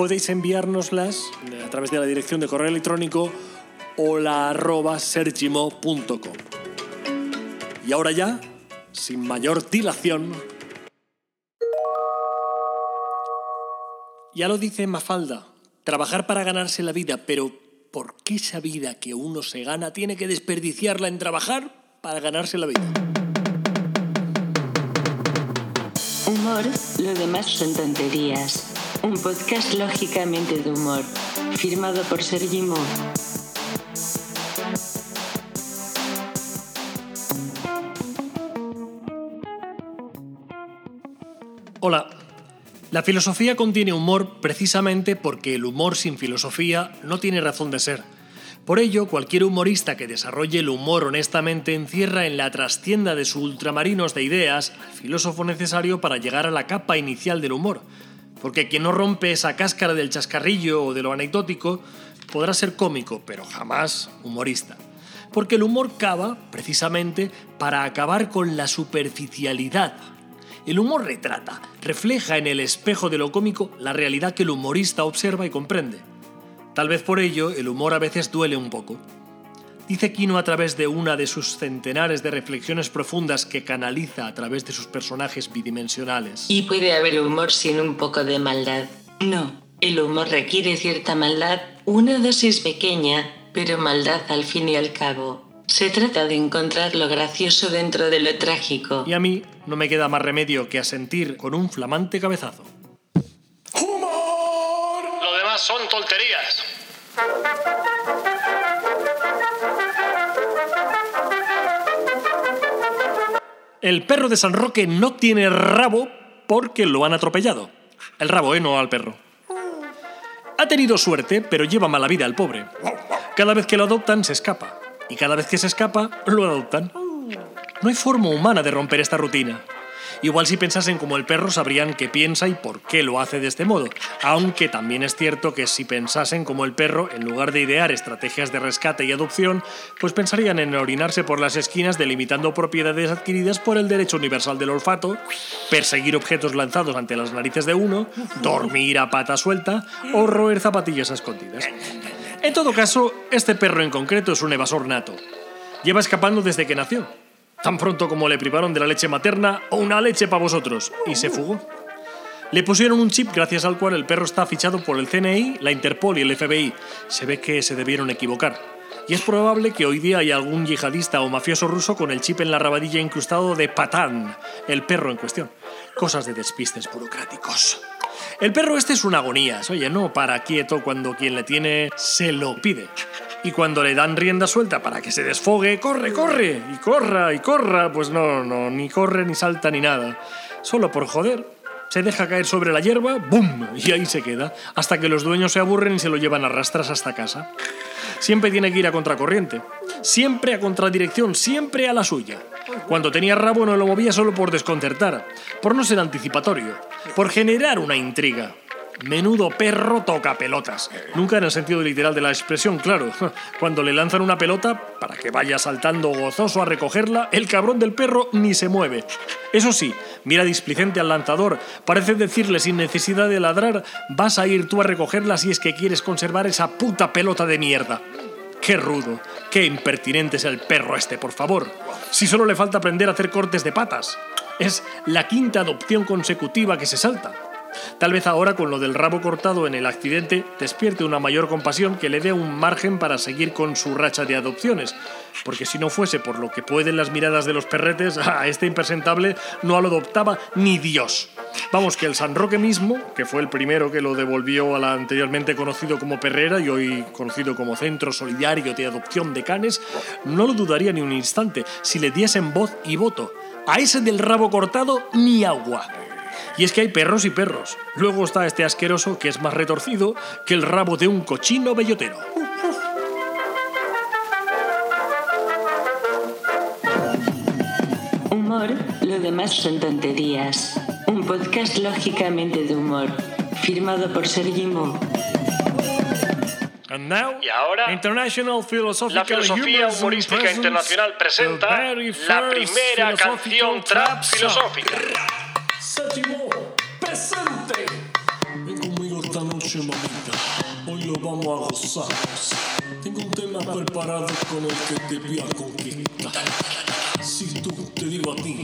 podéis enviárnoslas a través de la dirección de correo electrónico hola.sergimo.com. Y ahora ya, sin mayor dilación, ya lo dice Mafalda, trabajar para ganarse la vida, pero ¿por qué esa vida que uno se gana tiene que desperdiciarla en trabajar para ganarse la vida? Humor, lo demás son tonterías. Un podcast lógicamente de humor, firmado por Sergi Mo. Hola. La filosofía contiene humor precisamente porque el humor sin filosofía no tiene razón de ser. Por ello, cualquier humorista que desarrolle el humor honestamente encierra en la trastienda de sus ultramarinos de ideas al filósofo necesario para llegar a la capa inicial del humor. Porque quien no rompe esa cáscara del chascarrillo o de lo anecdótico podrá ser cómico, pero jamás humorista. Porque el humor cava, precisamente, para acabar con la superficialidad el humor retrata, refleja en el espejo de lo cómico la realidad que el humorista observa y comprende. Tal vez por ello el humor a veces duele un poco. Dice Quino a través de una de sus centenares de reflexiones profundas que canaliza a través de sus personajes bidimensionales. Y puede haber humor sin un poco de maldad. No, el humor requiere cierta maldad, una dosis pequeña, pero maldad al fin y al cabo. Se trata de encontrar lo gracioso dentro de lo trágico. Y a mí no me queda más remedio que asentir con un flamante cabezazo. ¡Humor! Lo demás son tonterías. El perro de San Roque no tiene rabo porque lo han atropellado. El rabo, ¿eh? No al perro. Ha tenido suerte, pero lleva mala vida al pobre. Cada vez que lo adoptan se escapa y cada vez que se escapa, lo adoptan. No hay forma humana de romper esta rutina. Igual si pensasen como el perro sabrían qué piensa y por qué lo hace de este modo, aunque también es cierto que si pensasen como el perro, en lugar de idear estrategias de rescate y adopción, pues pensarían en orinarse por las esquinas delimitando propiedades adquiridas por el derecho universal del olfato, perseguir objetos lanzados ante las narices de uno, dormir a pata suelta o roer zapatillas escondidas. En todo caso, este perro en concreto es un evasor nato. Lleva escapando desde que nació. Tan pronto como le privaron de la leche materna o una leche para vosotros. Y se fugó. Le pusieron un chip gracias al cual el perro está fichado por el CNI, la Interpol y el FBI. Se ve que se debieron equivocar. Y es probable que hoy día haya algún yihadista o mafioso ruso con el chip en la rabadilla incrustado de Patán, el perro en cuestión. Cosas de despistes burocráticos. El perro este es una agonía, oye, no para quieto cuando quien le tiene se lo pide. Y cuando le dan rienda suelta para que se desfogue, corre, corre, y corra, y corra, pues no, no, ni corre, ni salta, ni nada. Solo por joder, se deja caer sobre la hierba, ¡bum! Y ahí se queda, hasta que los dueños se aburren y se lo llevan a rastras hasta casa. Siempre tiene que ir a contracorriente, siempre a contradirección, siempre a la suya. Cuando tenía rabo no lo movía solo por desconcertar, por no ser anticipatorio, por generar una intriga. Menudo perro toca pelotas. Nunca en el sentido literal de la expresión, claro. Cuando le lanzan una pelota, para que vaya saltando gozoso a recogerla, el cabrón del perro ni se mueve. Eso sí, mira displicente al lanzador. Parece decirle sin necesidad de ladrar, vas a ir tú a recogerla si es que quieres conservar esa puta pelota de mierda. Qué rudo, qué impertinente es el perro este, por favor. Si solo le falta aprender a hacer cortes de patas. Es la quinta adopción consecutiva que se salta. Tal vez ahora con lo del rabo cortado en el accidente despierte una mayor compasión que le dé un margen para seguir con su racha de adopciones, porque si no fuese por lo que pueden las miradas de los perretes, a este impresentable no lo adoptaba ni Dios. Vamos, que el San Roque mismo, que fue el primero que lo devolvió al anteriormente conocido como Perrera y hoy conocido como Centro Solidario de Adopción de Canes, no lo dudaría ni un instante si le diesen voz y voto. A ese del rabo cortado, ni agua. Y es que hay perros y perros. Luego está este asqueroso que es más retorcido que el rabo de un cochino bellotero. Humor, lo demás son tonterías. Un podcast lógicamente de humor, firmado por Sergi Mo. And now, y ahora, International la filosofía humorística internacional presenta la primera canción trap filosófica. Séptimo, presente. Ven conmigo esta noche, mamita. Hoy lo vamos a gozar. Tengo un tema preparado con el que te voy a conquistar. Si tú te digo a ti,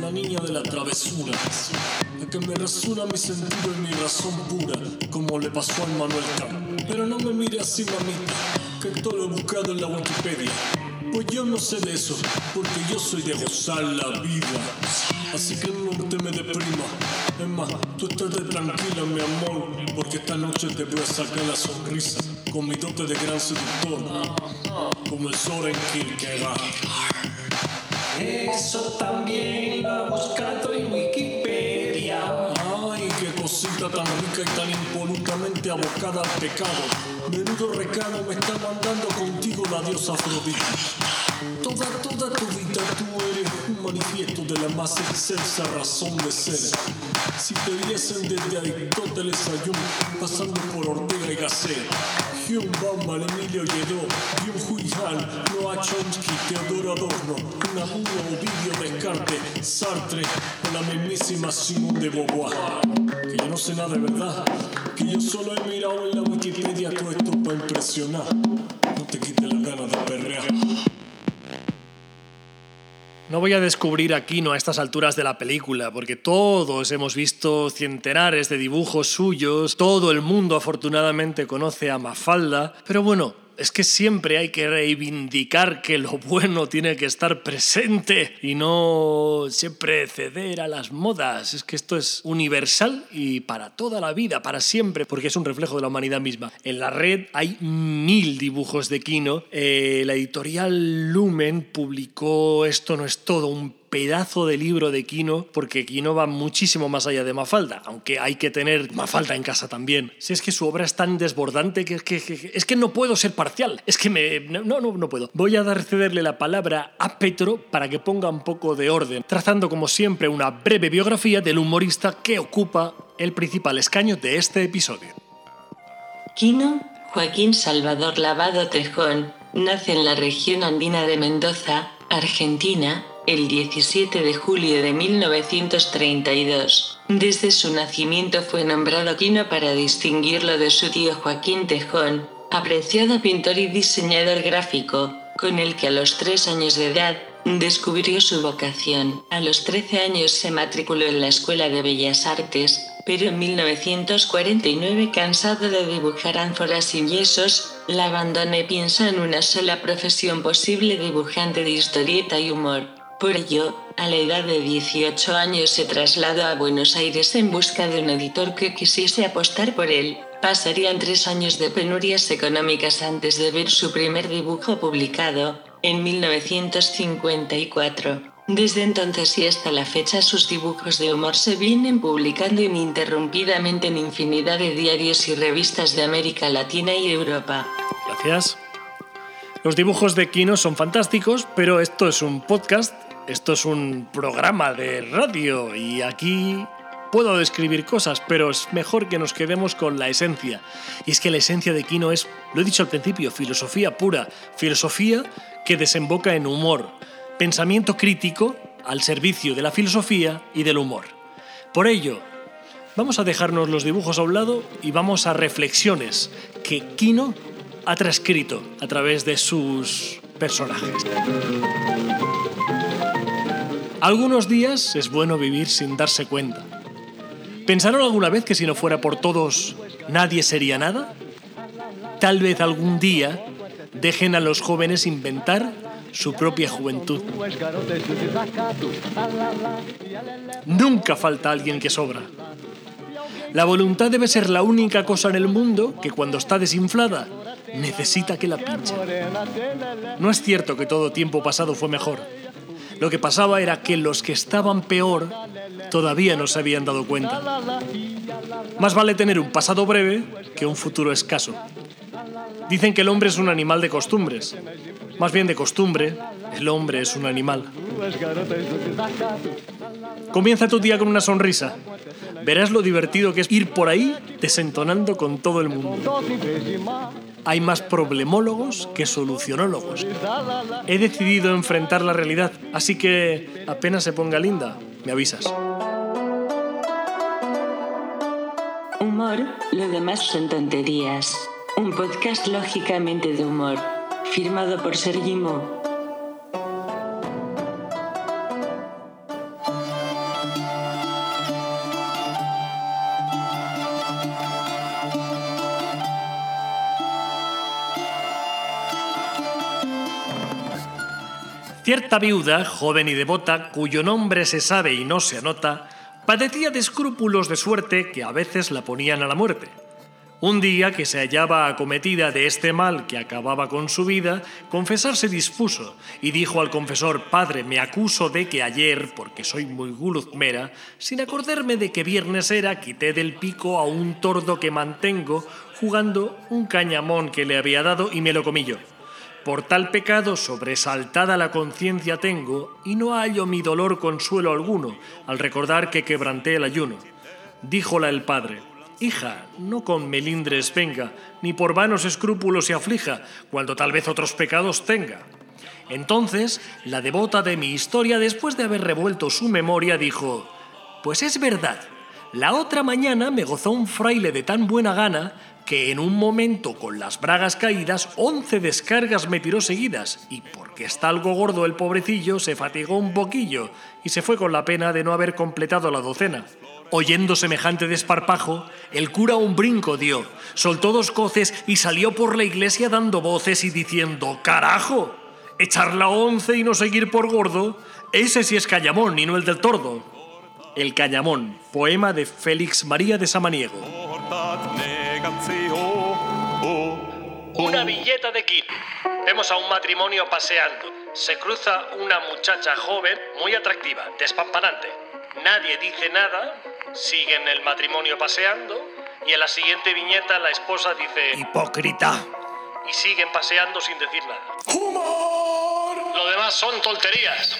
la niña de la travesura, la que me resuena mi sentido y mi razón pura, como le pasó al Manuel K. Pero no me mire así, mamita, que todo lo he buscado en la Wikipedia. Pues yo no sé de eso, porque yo soy de gozar la vida. Así que no te me deprima. Es más, tú estate tranquila, mi amor, porque esta noche te voy a sacar la sonrisa con mi dote de gran seductor, como el Soren Kierkegaard. Eso también iba buscando en Wikipedia. Ay, qué cosita tan rica y tan impolutamente abocada al pecado. Menudo recado me está mandando contigo la diosa Afrodita. Toda, toda tu vida tú eres un manifiesto de la más excelsa razón de ser. Si te viesen desde Aristóteles a Jung, pasando por Ortega y Gasset, Hume, Bauman, Emilio Lledó, Byung-Hui Han, Noah Chomsky, Teodoro Adorno, Unamuno, Ovidio, Descartes, Sartre o la mismísima Simone de Beauvoir. Que yo no sé nada de verdad, que yo solo he mirado en la Wikipedia todo esto para impresionar. No te quites las ganas de perrear. No voy a descubrir a Kino a estas alturas de la película, porque todos hemos visto centenares de dibujos suyos, todo el mundo afortunadamente conoce a Mafalda, pero bueno, es que siempre hay que reivindicar que lo bueno tiene que estar presente y no siempre ceder a las modas. Es que esto es universal y para toda la vida, para siempre, porque es un reflejo de la humanidad misma. En la red hay mil dibujos de Kino. Eh, la editorial Lumen publicó Esto no es todo, un pedazo de libro de Kino, porque Kino va muchísimo más allá de Mafalda, aunque hay que tener Mafalda en casa también. Si es que su obra es tan desbordante que es que, que- es que no puedo ser parcial, es que me... No, no, no puedo. Voy a dar cederle la palabra a Petro para que ponga un poco de orden, trazando como siempre una breve biografía del humorista que ocupa el principal escaño de este episodio. Quino Joaquín Salvador Lavado Tejón nace en la región andina de Mendoza, Argentina, el 17 de julio de 1932. Desde su nacimiento fue nombrado Quino para distinguirlo de su tío Joaquín Tejón, apreciado pintor y diseñador gráfico, con el que a los tres años de edad descubrió su vocación. A los 13 años se matriculó en la Escuela de Bellas Artes, pero en 1949, cansado de dibujar ánforas y yesos, la abandona y piensa en una sola profesión posible dibujante de historieta y humor. Por ello, a la edad de 18 años se trasladó a Buenos Aires en busca de un editor que quisiese apostar por él. Pasarían tres años de penurias económicas antes de ver su primer dibujo publicado, en 1954. Desde entonces y hasta la fecha sus dibujos de humor se vienen publicando ininterrumpidamente en infinidad de diarios y revistas de América Latina y Europa. Gracias. Los dibujos de Kino son fantásticos, pero esto es un podcast, esto es un programa de radio y aquí puedo describir cosas, pero es mejor que nos quedemos con la esencia. Y es que la esencia de Kino es, lo he dicho al principio, filosofía pura, filosofía que desemboca en humor, pensamiento crítico al servicio de la filosofía y del humor. Por ello, Vamos a dejarnos los dibujos a un lado y vamos a reflexiones que Kino ha transcrito a través de sus personajes. Algunos días es bueno vivir sin darse cuenta. ¿Pensaron alguna vez que si no fuera por todos nadie sería nada? Tal vez algún día dejen a los jóvenes inventar su propia juventud. Nunca falta alguien que sobra. La voluntad debe ser la única cosa en el mundo que cuando está desinflada necesita que la pinchen. No es cierto que todo tiempo pasado fue mejor. Lo que pasaba era que los que estaban peor todavía no se habían dado cuenta. Más vale tener un pasado breve que un futuro escaso. Dicen que el hombre es un animal de costumbres. Más bien de costumbre, el hombre es un animal. Comienza tu día con una sonrisa. Verás lo divertido que es ir por ahí desentonando con todo el mundo. Hay más problemólogos que solucionólogos. He decidido enfrentar la realidad, así que apenas se ponga linda, me avisas. Humor, lo demás son tonterías. Un podcast lógicamente de humor, firmado por Sergi Cierta viuda, joven y devota, cuyo nombre se sabe y no se anota, padecía de escrúpulos de suerte que a veces la ponían a la muerte. Un día que se hallaba acometida de este mal que acababa con su vida, confesarse dispuso y dijo al confesor, Padre, me acuso de que ayer, porque soy muy guluzmera, sin acordarme de que viernes era, quité del pico a un tordo que mantengo, jugando un cañamón que le había dado y me lo comí yo. Por tal pecado sobresaltada la conciencia tengo, y no hallo mi dolor consuelo alguno al recordar que quebranté el ayuno. Díjola el padre, Hija, no con melindres venga, ni por vanos escrúpulos se aflija, cuando tal vez otros pecados tenga. Entonces, la devota de mi historia, después de haber revuelto su memoria, dijo, Pues es verdad, la otra mañana me gozó un fraile de tan buena gana que en un momento con las bragas caídas, once descargas me tiró seguidas, y porque está algo gordo el pobrecillo, se fatigó un poquillo y se fue con la pena de no haber completado la docena. Oyendo semejante desparpajo, el cura un brinco dio, soltó dos coces y salió por la iglesia dando voces y diciendo, ¡Carajo! Echar la once y no seguir por gordo, ese sí es Cañamón y no el del tordo. El Cañamón, poema de Félix María de Samaniego. Una billeta de kit. Vemos a un matrimonio paseando. Se cruza una muchacha joven, muy atractiva, despampanante. Nadie dice nada, siguen el matrimonio paseando y en la siguiente viñeta la esposa dice Hipócrita. Y siguen paseando sin decir nada. ¡Humor! Lo demás son tonterías.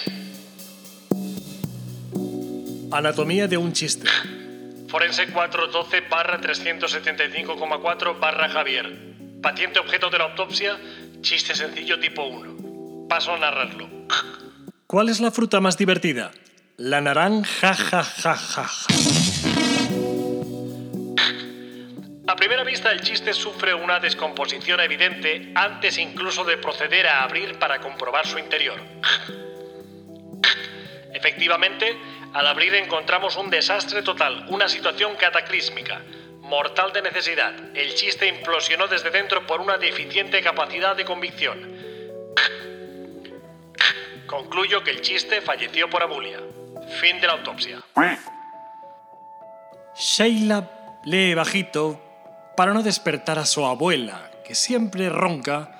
Anatomía de un chiste. Forense 412 barra 375,4 barra Javier. Paciente objeto de la autopsia, chiste sencillo tipo 1. Paso a narrarlo. ¿Cuál es la fruta más divertida? La naranja, ja, ja, ja, ja. A primera vista el chiste sufre una descomposición evidente antes incluso de proceder a abrir para comprobar su interior. Efectivamente, al abrir encontramos un desastre total, una situación cataclísmica, mortal de necesidad. El chiste implosionó desde dentro por una deficiente capacidad de convicción. Concluyo que el chiste falleció por abulia. Fin de la autopsia. Sheila lee bajito para no despertar a su abuela, que siempre ronca,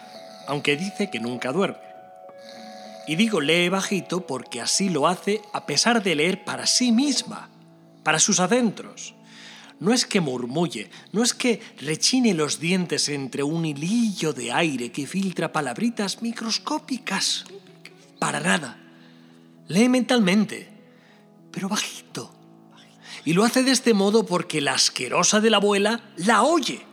aunque dice que nunca duerme. Y digo lee bajito porque así lo hace a pesar de leer para sí misma, para sus adentros. No es que murmulle, no es que rechine los dientes entre un hilillo de aire que filtra palabritas microscópicas. Para nada. Lee mentalmente, pero bajito. Y lo hace de este modo porque la asquerosa de la abuela la oye.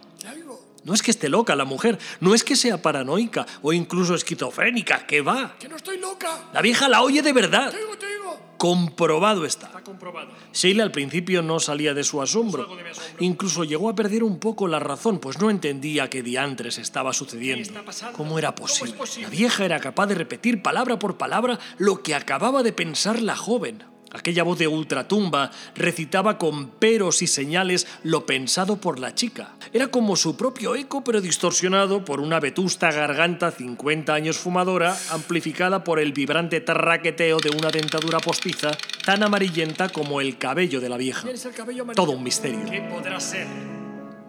No es que esté loca la mujer, no es que sea paranoica o incluso esquizofrénica, que va. ¡Que no estoy loca! La vieja la oye de verdad. ¡Te digo, te digo! Comprobado está. Está comprobado. Sheila al principio no salía de su asombro. De. Incluso llegó a perder un poco la razón, pues no entendía qué diantres estaba sucediendo. está? ¿Cómo era ¿Cómo es posible? posible? La vieja era capaz de repetir palabra por palabra lo que acababa de pensar la joven. Aquella voz de ultratumba recitaba con peros y señales lo pensado por la chica. Era como su propio eco, pero distorsionado por una vetusta garganta 50 años fumadora, amplificada por el vibrante tarraqueteo de una dentadura postiza tan amarillenta como el cabello de la vieja. Todo un misterio. ¿Qué podrá ser?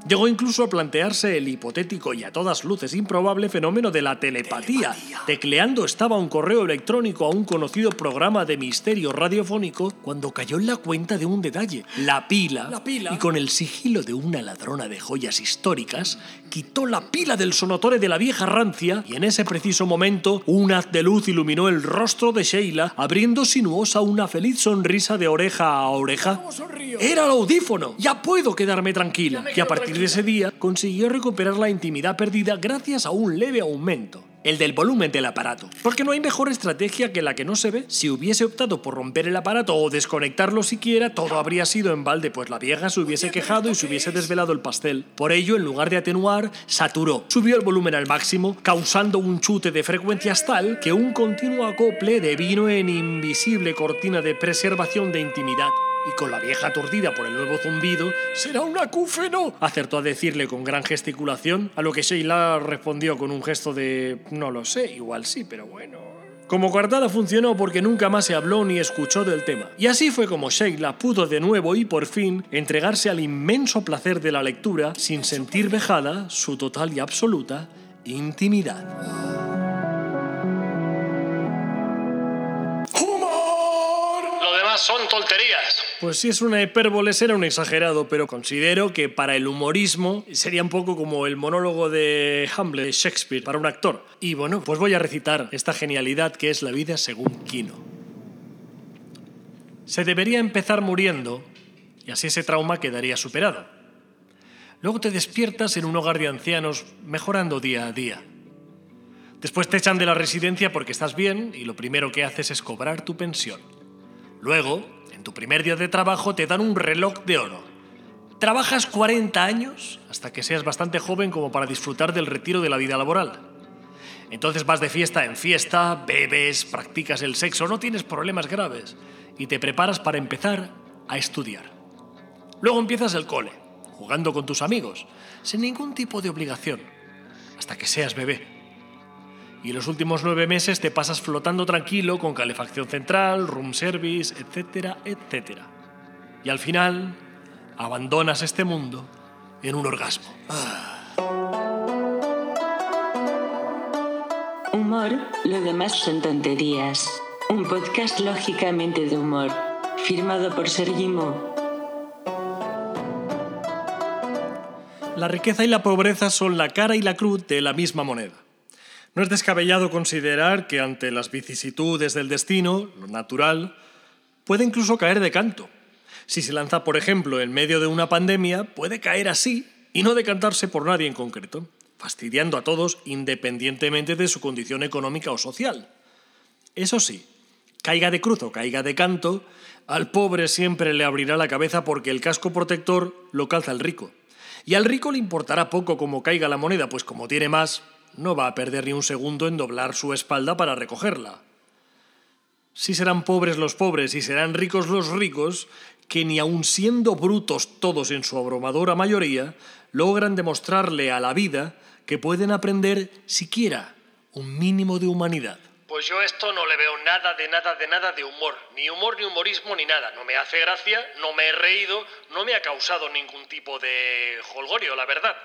Llegó incluso a plantearse el hipotético y a todas luces improbable fenómeno de la telepatía. Tecleando estaba un correo electrónico a un conocido programa de misterio radiofónico cuando cayó en la cuenta de un detalle. La pila, La pila. y con el sigilo de una ladrona de joyas históricas, quitó la pila del sonotore de la vieja rancia y en ese preciso momento un haz de luz iluminó el rostro de Sheila, abriendo sinuosa una feliz sonrisa de oreja a oreja. Era el audífono. Ya puedo quedarme tranquila. Y a partir de ese día consiguió recuperar la intimidad perdida gracias a un leve aumento. El del volumen del aparato. Porque no hay mejor estrategia que la que no se ve. Si hubiese optado por romper el aparato o desconectarlo siquiera, todo habría sido en balde, pues la vieja se hubiese quejado y se hubiese desvelado el pastel. Por ello, en lugar de atenuar, saturó. Subió el volumen al máximo, causando un chute de frecuencias tal que un continuo acople devino en invisible cortina de preservación de intimidad. Y con la vieja aturdida por el nuevo zumbido, Será un acúfeno. acertó a decirle con gran gesticulación, a lo que Sheila respondió con un gesto de no lo sé, igual sí, pero bueno. Como coartada funcionó porque nunca más se habló ni escuchó del tema. Y así fue como Sheila pudo de nuevo y por fin entregarse al inmenso placer de la lectura sin sentir vejada su total y absoluta intimidad. Son tonterías. Pues si es una hipérbole, será un exagerado, pero considero que para el humorismo sería un poco como el monólogo de Hamlet de Shakespeare para un actor. Y bueno, pues voy a recitar esta genialidad que es la vida según Quino. Se debería empezar muriendo y así ese trauma quedaría superado. Luego te despiertas en un hogar de ancianos mejorando día a día. Después te echan de la residencia porque estás bien y lo primero que haces es cobrar tu pensión. Luego, en tu primer día de trabajo te dan un reloj de oro. Trabajas 40 años hasta que seas bastante joven como para disfrutar del retiro de la vida laboral. Entonces vas de fiesta en fiesta, bebes, practicas el sexo, no tienes problemas graves y te preparas para empezar a estudiar. Luego empiezas el cole, jugando con tus amigos, sin ningún tipo de obligación, hasta que seas bebé. Y los últimos nueve meses te pasas flotando tranquilo con calefacción central, room service, etcétera, etcétera. Y al final abandonas este mundo en un orgasmo. Humor, lo demás son tonterías. Un podcast lógicamente de humor. Firmado por Sergi Mo. La riqueza y la pobreza son la cara y la cruz de la misma moneda. No es descabellado considerar que ante las vicisitudes del destino, lo natural, puede incluso caer de canto. Si se lanza, por ejemplo, en medio de una pandemia, puede caer así y no decantarse por nadie en concreto, fastidiando a todos independientemente de su condición económica o social. Eso sí, caiga de cruz o caiga de canto, al pobre siempre le abrirá la cabeza porque el casco protector lo calza el rico. Y al rico le importará poco cómo caiga la moneda, pues como tiene más, no va a perder ni un segundo en doblar su espalda para recogerla. Si serán pobres los pobres y serán ricos los ricos, que ni aun siendo brutos todos en su abrumadora mayoría, logran demostrarle a la vida que pueden aprender siquiera un mínimo de humanidad. Pues yo esto no le veo nada de nada de nada de humor. Ni humor ni humorismo ni nada. No me hace gracia, no me he reído, no me ha causado ningún tipo de holgorio, la verdad.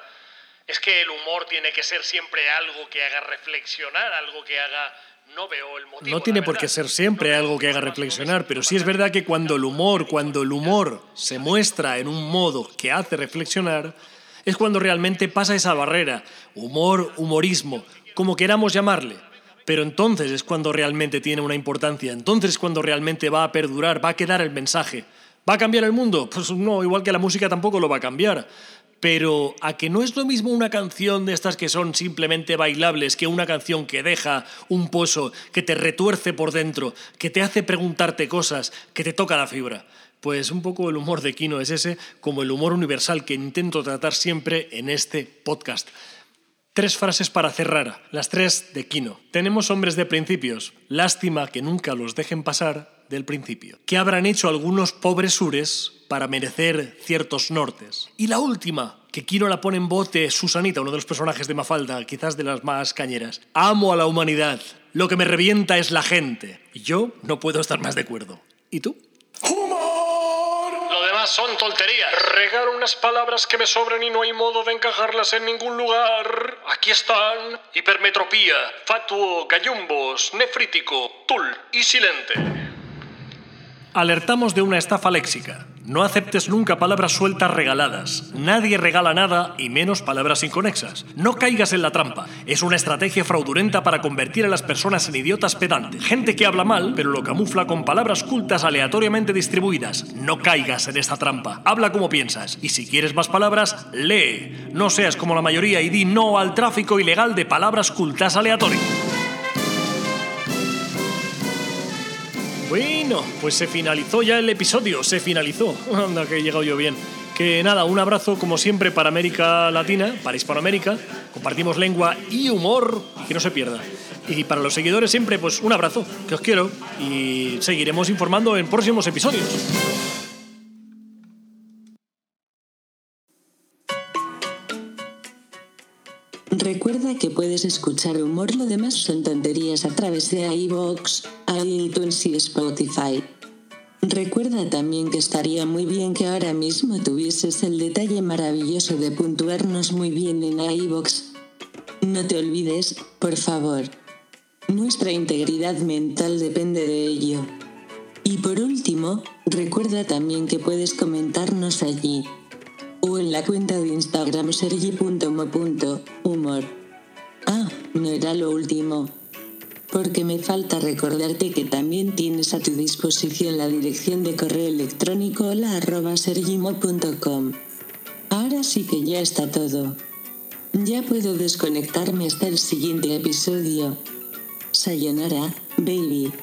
Es que el humor tiene que ser siempre algo que haga reflexionar, algo que haga... No veo el motivo. No tiene por qué ser siempre algo que haga reflexionar, pero sí es verdad que cuando el humor, cuando el humor se muestra en un modo que hace reflexionar, es cuando realmente pasa esa barrera. Humor, humorismo, como queramos llamarle. Pero entonces es cuando realmente tiene una importancia, entonces es cuando realmente va a perdurar, va a quedar el mensaje. ¿Va a cambiar el mundo? Pues no, igual que la música tampoco lo va a cambiar. Pero a que no es lo mismo una canción de estas que son simplemente bailables que una canción que deja un pozo, que te retuerce por dentro, que te hace preguntarte cosas, que te toca la fibra. Pues un poco el humor de Kino es ese, como el humor universal que intento tratar siempre en este podcast. Tres frases para cerrar, las tres de Kino. Tenemos hombres de principios. Lástima que nunca los dejen pasar del principio. ¿Qué habrán hecho algunos pobres sures para merecer ciertos nortes? Y la última, que Kino la pone en voz de Susanita, uno de los personajes de Mafalda, quizás de las más cañeras. Amo a la humanidad. Lo que me revienta es la gente. Y yo no puedo estar más de acuerdo. ¿Y tú? ¡Humor! Lo demás son tonterías. Regalo unas palabras que me sobran y no hay modo de encajarlas en ningún lugar. Aquí están. Hipermetropía, fatuo, gallumbos, nefrítico, tul y silente. Alertamos de una estafa léxica. No aceptes nunca palabras sueltas regaladas. Nadie regala nada y menos palabras inconexas. No caigas en la trampa. Es una estrategia fraudulenta para convertir a las personas en idiotas pedantes. Gente que habla mal, pero lo camufla con palabras cultas aleatoriamente distribuidas. No caigas en esta trampa. Habla como piensas. Y si quieres más palabras, lee. No seas como la mayoría y di no al tráfico ilegal de palabras cultas aleatorias. Bueno, pues se finalizó ya el episodio, se finalizó. Anda, que he llegado yo bien. Que nada, un abrazo como siempre para América Latina, para Hispanoamérica. Compartimos lengua y humor y que no se pierda. Y para los seguidores siempre, pues un abrazo, que os quiero y seguiremos informando en próximos episodios. Que puedes escuchar humor, lo demás son tonterías a través de iVoox, iTunes y Spotify. Recuerda también que estaría muy bien que ahora mismo tuvieses el detalle maravilloso de puntuarnos muy bien en iVoox. No te olvides, por favor. Nuestra integridad mental depende de ello. Y por último, recuerda también que puedes comentarnos allí o en la cuenta de Instagram sergi.mo.humor. No era lo último. Porque me falta recordarte que también tienes a tu disposición la dirección de correo electrónico hola arroba sergimo.com. Ahora sí que ya está todo. Ya puedo desconectarme hasta el siguiente episodio. Sayonara, baby.